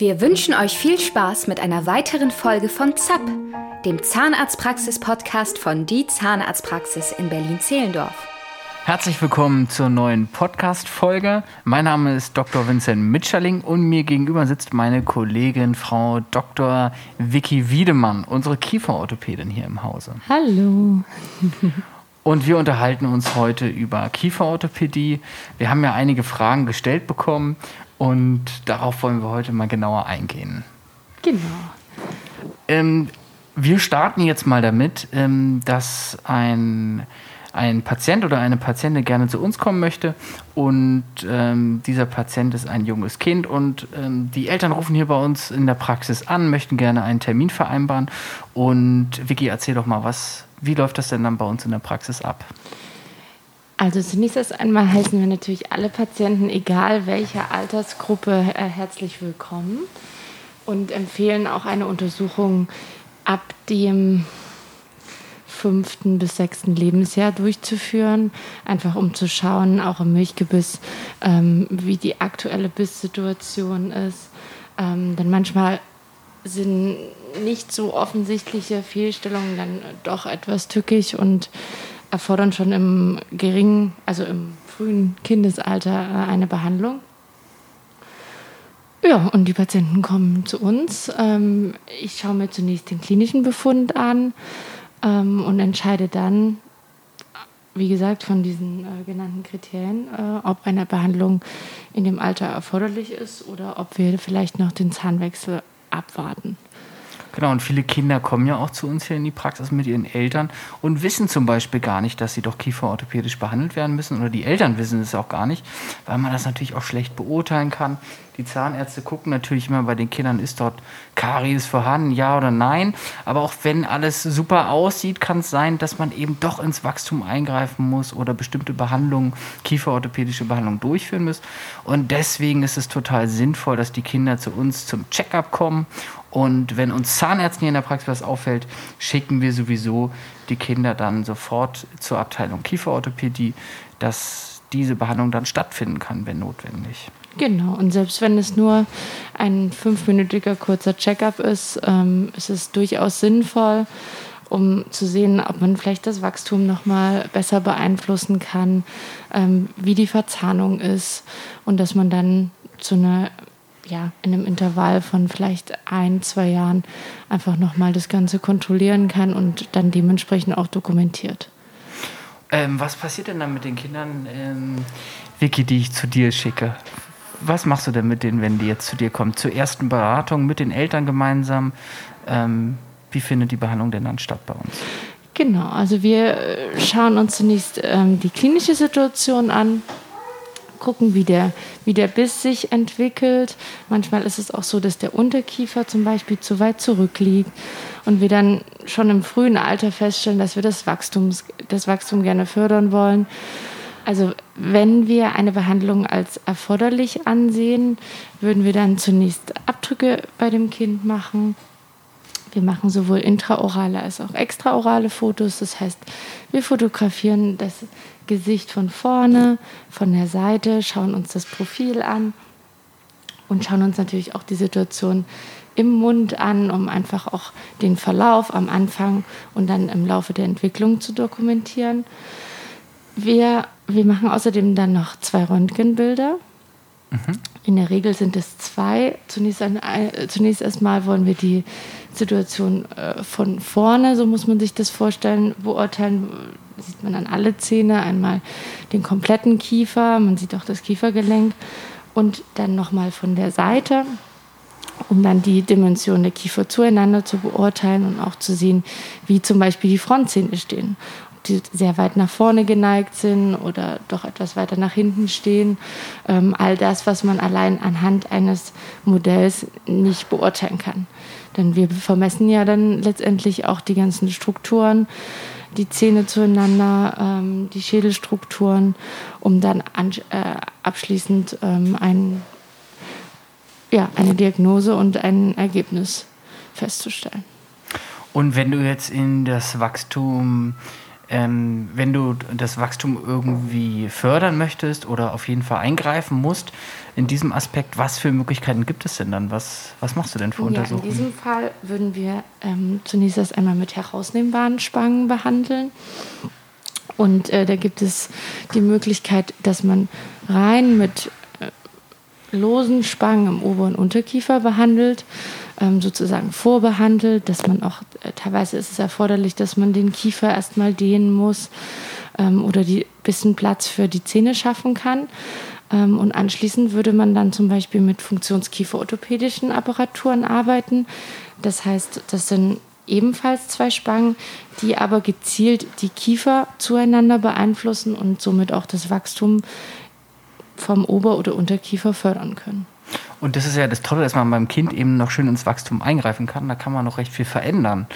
Wir wünschen euch viel Spaß mit einer weiteren Folge von ZAP, dem Zahnarztpraxis-Podcast von Die Zahnarztpraxis in Berlin-Zehlendorf. Herzlich willkommen zur neuen Podcast-Folge. Mein Name ist Dr. Vincent Mitscherling und mir gegenüber sitzt meine Kollegin Frau Dr. Vicky Wiedemann, unsere Kieferorthopädin hier im Hause. Hallo. Und wir unterhalten uns heute über Kieferorthopädie. Wir haben ja einige Fragen gestellt bekommen und darauf wollen wir heute mal genauer eingehen. Genau. Ähm, wir starten jetzt mal damit, ähm, dass ein ein Patient oder eine Patientin gerne zu uns kommen möchte und ähm, dieser Patient ist ein junges Kind und ähm, die Eltern rufen hier bei uns in der Praxis an, möchten gerne einen Termin vereinbaren und Vicky, erzähl doch mal, was, wie läuft das denn dann bei uns in der Praxis ab? Also zunächst einmal heißen wir natürlich alle Patienten, egal welcher Altersgruppe, äh, herzlich willkommen und empfehlen auch eine Untersuchung ab dem fünften bis sechsten Lebensjahr durchzuführen, einfach um zu schauen, auch im Milchgebiss, ähm, wie die aktuelle Bisssituation ist. Ähm, denn manchmal sind nicht so offensichtliche Fehlstellungen dann doch etwas tückisch und erfordern schon im geringen, also im frühen Kindesalter äh, eine Behandlung. Ja, und die Patienten kommen zu uns. Ähm, ich schaue mir zunächst den klinischen Befund an ähm, und entscheide dann, wie gesagt, von diesen äh, genannten Kriterien, äh, ob eine Behandlung in dem Alter erforderlich ist oder ob wir vielleicht noch den Zahnwechsel abwarten. Genau, und viele Kinder kommen ja auch zu uns hier in die Praxis mit ihren Eltern und wissen zum Beispiel gar nicht, dass sie doch kieferorthopädisch behandelt werden müssen oder die Eltern wissen es auch gar nicht, weil man das natürlich auch schlecht beurteilen kann. Die Zahnärzte gucken natürlich immer bei den Kindern, ist dort Karies vorhanden, ja oder nein. Aber auch wenn alles super aussieht, kann es sein, dass man eben doch ins Wachstum eingreifen muss oder bestimmte Behandlungen, kieferorthopädische Behandlungen durchführen muss. Und deswegen ist es total sinnvoll, dass die Kinder zu uns zum Checkup kommen. Und wenn uns Zahnärzten hier in der Praxis was auffällt, schicken wir sowieso die Kinder dann sofort zur Abteilung Kieferorthopädie, dass diese Behandlung dann stattfinden kann, wenn notwendig. Genau, und selbst wenn es nur ein fünfminütiger kurzer Checkup ist, ähm, ist es durchaus sinnvoll, um zu sehen, ob man vielleicht das Wachstum nochmal besser beeinflussen kann, ähm, wie die Verzahnung ist und dass man dann zu einer ja, in einem Intervall von vielleicht ein, zwei Jahren einfach nochmal das Ganze kontrollieren kann und dann dementsprechend auch dokumentiert. Ähm, was passiert denn dann mit den Kindern, ähm, Vicky, die ich zu dir schicke? was machst du denn mit denen, wenn die jetzt zu dir kommen? Zur ersten Beratung mit den Eltern gemeinsam? Ähm, wie findet die Behandlung denn dann statt bei uns? Genau, also wir äh, schauen uns zunächst ähm, die klinische Situation an, gucken, wie der, wie der Biss sich entwickelt. Manchmal ist es auch so, dass der Unterkiefer zum Beispiel zu weit zurückliegt und wir dann schon im frühen Alter feststellen, dass wir das, Wachstums, das Wachstum gerne fördern wollen. Also wenn wir eine Behandlung als erforderlich ansehen, würden wir dann zunächst Abdrücke bei dem Kind machen. Wir machen sowohl intraorale als auch extraorale Fotos. Das heißt, wir fotografieren das Gesicht von vorne, von der Seite, schauen uns das Profil an und schauen uns natürlich auch die Situation im Mund an, um einfach auch den Verlauf am Anfang und dann im Laufe der Entwicklung zu dokumentieren. Wir, wir machen außerdem dann noch zwei Röntgenbilder. Mhm. In der Regel sind es zwei. Zunächst, ein, zunächst erstmal wollen wir die Situation äh, von vorne, so muss man sich das vorstellen, beurteilen. Sieht man dann alle Zähne, einmal den kompletten Kiefer, man sieht auch das Kiefergelenk und dann nochmal von der Seite, um dann die Dimension der Kiefer zueinander zu beurteilen und auch zu sehen, wie zum Beispiel die Frontzähne stehen die sehr weit nach vorne geneigt sind oder doch etwas weiter nach hinten stehen. Ähm, all das, was man allein anhand eines Modells nicht beurteilen kann. Denn wir vermessen ja dann letztendlich auch die ganzen Strukturen, die Zähne zueinander, ähm, die Schädelstrukturen, um dann an, äh, abschließend ähm, ein, ja, eine Diagnose und ein Ergebnis festzustellen. Und wenn du jetzt in das Wachstum ähm, wenn du das Wachstum irgendwie fördern möchtest oder auf jeden Fall eingreifen musst, in diesem Aspekt, was für Möglichkeiten gibt es denn dann? Was, was machst du denn für Untersuchungen? Ja, in diesem Fall würden wir ähm, zunächst erst einmal mit herausnehmbaren Spangen behandeln. Und äh, da gibt es die Möglichkeit, dass man rein mit äh, losen Spangen im Ober- und Unterkiefer behandelt, ähm, sozusagen vorbehandelt, dass man auch, äh, teilweise ist es erforderlich, dass man den Kiefer erstmal dehnen muss ähm, oder die bisschen Platz für die Zähne schaffen kann. Ähm, und anschließend würde man dann zum Beispiel mit funktionskieferorthopädischen Apparaturen arbeiten. Das heißt, das sind ebenfalls zwei Spangen, die aber gezielt die Kiefer zueinander beeinflussen und somit auch das Wachstum vom Ober- oder Unterkiefer fördern können. Und das ist ja das Tolle, dass man beim Kind eben noch schön ins Wachstum eingreifen kann. Da kann man noch recht viel verändern.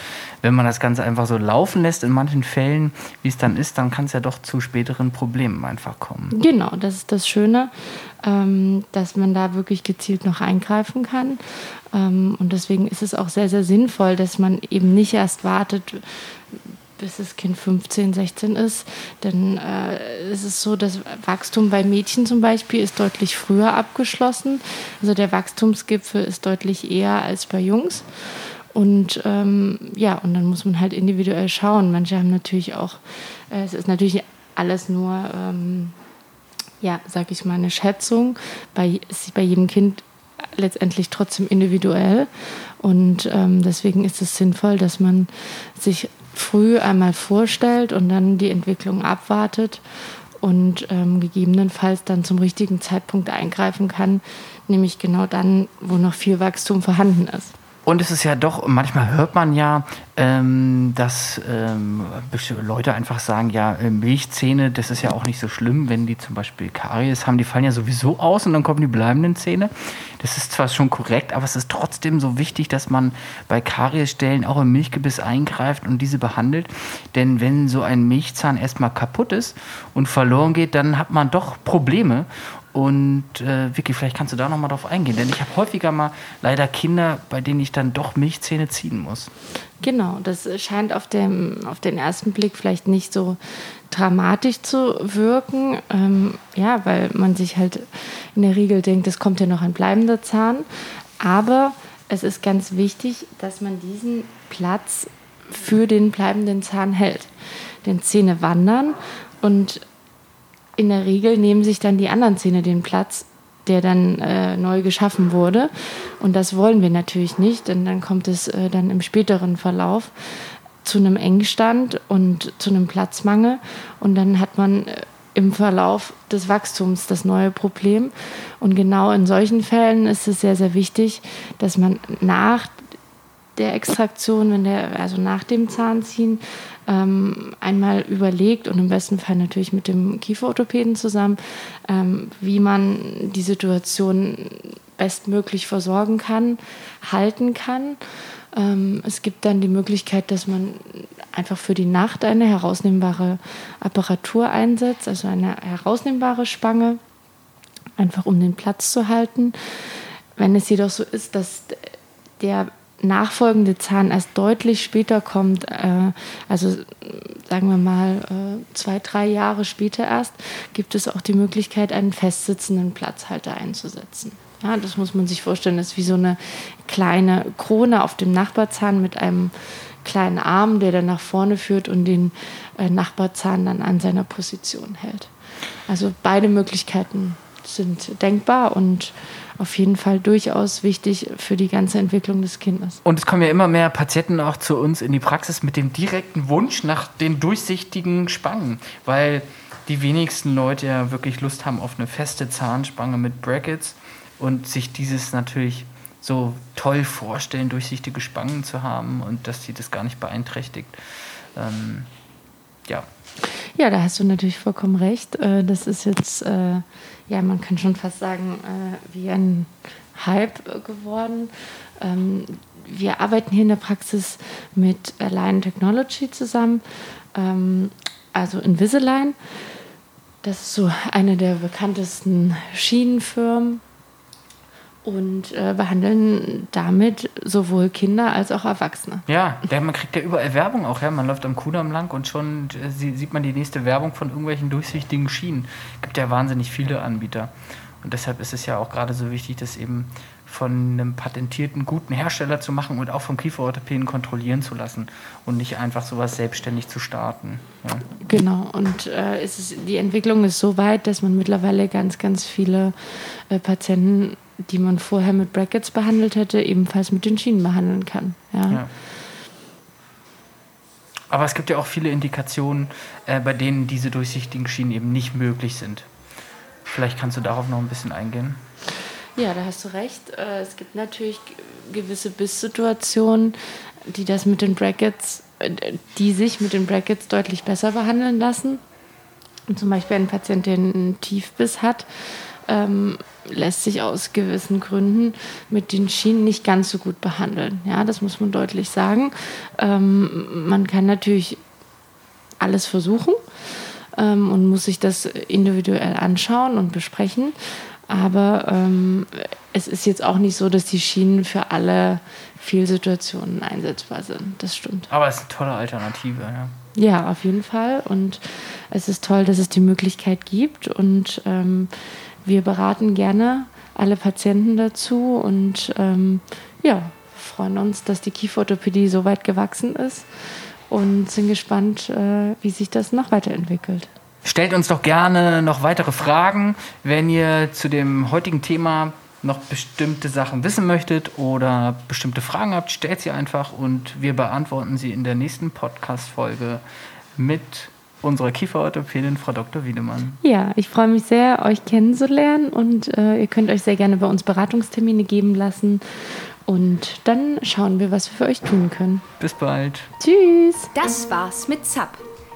Wenn man das Ganze einfach so laufen lässt, in manchen Fällen, wie es dann ist, dann kann es ja doch zu späteren Problemen einfach kommen. Genau, das ist das Schöne, ähm, dass man da wirklich gezielt noch eingreifen kann. Ähm, und deswegen ist es auch sehr, sehr sinnvoll, dass man eben nicht erst wartet, bis das Kind 15, 16 ist. Denn äh, es ist so, das Wachstum bei Mädchen zum Beispiel ist deutlich früher abgeschlossen. Also der Wachstumsgipfel ist deutlich eher als bei Jungs. Und ähm, ja, und dann muss man halt individuell schauen. Manche haben natürlich auch, äh, es ist natürlich alles nur, ähm, ja, sag ich mal, eine Schätzung. Bei, ist bei jedem Kind letztendlich trotzdem individuell. Und ähm, deswegen ist es sinnvoll, dass man sich früh einmal vorstellt und dann die Entwicklung abwartet und ähm, gegebenenfalls dann zum richtigen Zeitpunkt eingreifen kann, nämlich genau dann, wo noch viel Wachstum vorhanden ist. Und es ist ja doch, manchmal hört man ja, ähm, dass ähm, Leute einfach sagen, ja, äh, Milchzähne, das ist ja auch nicht so schlimm, wenn die zum Beispiel Karies haben, die fallen ja sowieso aus und dann kommen die bleibenden Zähne. Das ist zwar schon korrekt, aber es ist trotzdem so wichtig, dass man bei Kariesstellen auch im Milchgebiss eingreift und diese behandelt. Denn wenn so ein Milchzahn erstmal kaputt ist und verloren geht, dann hat man doch Probleme. Und äh, Vicky, vielleicht kannst du da nochmal drauf eingehen, denn ich habe häufiger mal leider Kinder, bei denen ich dann doch Milchzähne ziehen muss. Genau, das scheint auf, dem, auf den ersten Blick vielleicht nicht so dramatisch zu wirken. Ähm, ja, weil man sich halt in der Regel denkt, es kommt ja noch ein bleibender Zahn. Aber es ist ganz wichtig, dass man diesen Platz für den bleibenden Zahn hält. Denn Zähne wandern und in der Regel nehmen sich dann die anderen Zähne den Platz, der dann äh, neu geschaffen wurde. Und das wollen wir natürlich nicht, denn dann kommt es äh, dann im späteren Verlauf zu einem Engstand und zu einem Platzmangel. Und dann hat man äh, im Verlauf des Wachstums das neue Problem. Und genau in solchen Fällen ist es sehr, sehr wichtig, dass man nach der Extraktion, wenn der, also nach dem Zahnziehen, ähm, einmal überlegt und im besten Fall natürlich mit dem Kieferorthopäden zusammen, ähm, wie man die Situation bestmöglich versorgen kann, halten kann. Ähm, es gibt dann die Möglichkeit, dass man einfach für die Nacht eine herausnehmbare Apparatur einsetzt, also eine herausnehmbare Spange, einfach um den Platz zu halten. Wenn es jedoch so ist, dass der nachfolgende Zahn erst deutlich später kommt, äh, also sagen wir mal äh, zwei, drei Jahre später erst, gibt es auch die Möglichkeit, einen festsitzenden Platzhalter einzusetzen. Ja, das muss man sich vorstellen, das ist wie so eine kleine Krone auf dem Nachbarzahn mit einem kleinen Arm, der dann nach vorne führt und den äh, Nachbarzahn dann an seiner Position hält. Also beide Möglichkeiten sind denkbar und auf jeden Fall durchaus wichtig für die ganze Entwicklung des Kindes. Und es kommen ja immer mehr Patienten auch zu uns in die Praxis mit dem direkten Wunsch nach den durchsichtigen Spangen, weil die wenigsten Leute ja wirklich Lust haben auf eine feste Zahnspange mit Brackets und sich dieses natürlich so toll vorstellen, durchsichtige Spangen zu haben und dass sie das gar nicht beeinträchtigt. Ähm, ja. Ja, da hast du natürlich vollkommen recht. Äh, das ist jetzt äh, ja, man kann schon fast sagen, äh, wie ein Hype geworden. Ähm, wir arbeiten hier in der Praxis mit Align Technology zusammen, ähm, also Invisalign. Das ist so eine der bekanntesten Schienenfirmen. Und äh, behandeln damit sowohl Kinder als auch Erwachsene. Ja, man kriegt ja überall Werbung auch. Ja? Man läuft am Kudamm lang und schon äh, sieht man die nächste Werbung von irgendwelchen durchsichtigen Schienen. Es gibt ja wahnsinnig viele Anbieter. Und deshalb ist es ja auch gerade so wichtig, das eben von einem patentierten, guten Hersteller zu machen und auch vom Kieferorthopäden kontrollieren zu lassen und nicht einfach sowas selbstständig zu starten. Ja. Genau, und äh, ist, die Entwicklung ist so weit, dass man mittlerweile ganz, ganz viele äh, Patienten, die man vorher mit Brackets behandelt hätte, ebenfalls mit den Schienen behandeln kann. Ja. ja. Aber es gibt ja auch viele Indikationen, äh, bei denen diese durchsichtigen Schienen eben nicht möglich sind. Vielleicht kannst du darauf noch ein bisschen eingehen. Ja, da hast du recht. Äh, es gibt natürlich gewisse Bisssituationen, die das mit den Brackets, äh, die sich mit den Brackets deutlich besser behandeln lassen. Und zum Beispiel ein Patient, der einen Tiefbiss hat, ähm, lässt sich aus gewissen Gründen mit den Schienen nicht ganz so gut behandeln. Ja, das muss man deutlich sagen. Ähm, man kann natürlich alles versuchen ähm, und muss sich das individuell anschauen und besprechen. Aber ähm, es ist jetzt auch nicht so, dass die Schienen für alle Fehlsituationen einsetzbar sind. Das stimmt. Aber es ist eine tolle Alternative, ja. Ja, auf jeden Fall. Und es ist toll, dass es die Möglichkeit gibt. Und ähm, wir beraten gerne alle Patienten dazu und ähm, ja, freuen uns, dass die Kieferorthopädie so weit gewachsen ist und sind gespannt, äh, wie sich das noch weiterentwickelt. Stellt uns doch gerne noch weitere Fragen, wenn ihr zu dem heutigen Thema noch bestimmte Sachen wissen möchtet oder bestimmte Fragen habt, stellt sie einfach und wir beantworten sie in der nächsten Podcast-Folge mit unserer Kieferorthopädin, Frau Dr. Wiedemann. Ja, ich freue mich sehr, euch kennenzulernen und äh, ihr könnt euch sehr gerne bei uns Beratungstermine geben lassen. Und dann schauen wir, was wir für euch tun können. Bis bald. Tschüss. Das war's mit ZAP